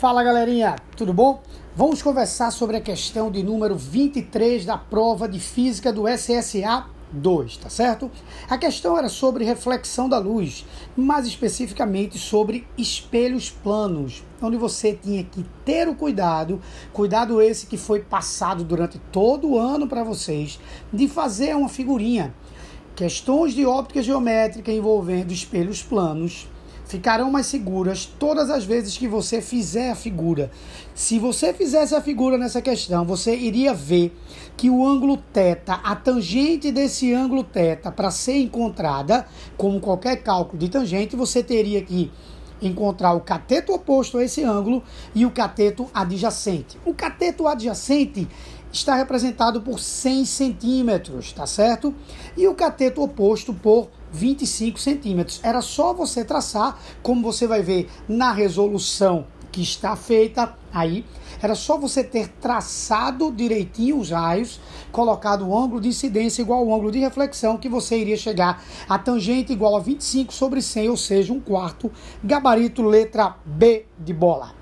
Fala galerinha, tudo bom? Vamos conversar sobre a questão de número 23 da prova de física do SSA 2, tá certo? A questão era sobre reflexão da luz, mais especificamente sobre espelhos planos, onde você tinha que ter o cuidado, cuidado esse que foi passado durante todo o ano para vocês, de fazer uma figurinha. Questões de óptica geométrica envolvendo espelhos planos ficarão mais seguras todas as vezes que você fizer a figura. Se você fizesse a figura nessa questão, você iria ver que o ângulo θ, a tangente desse ângulo θ, para ser encontrada, como qualquer cálculo de tangente, você teria que encontrar o cateto oposto a esse ângulo e o cateto adjacente. O cateto adjacente está representado por 100 centímetros, tá certo? E o cateto oposto por 25 centímetros. Era só você traçar, como você vai ver na resolução que está feita aí, era só você ter traçado direitinho os raios, colocado o ângulo de incidência igual ao ângulo de reflexão, que você iria chegar a tangente igual a 25 sobre 100, ou seja, um quarto, gabarito letra B de bola.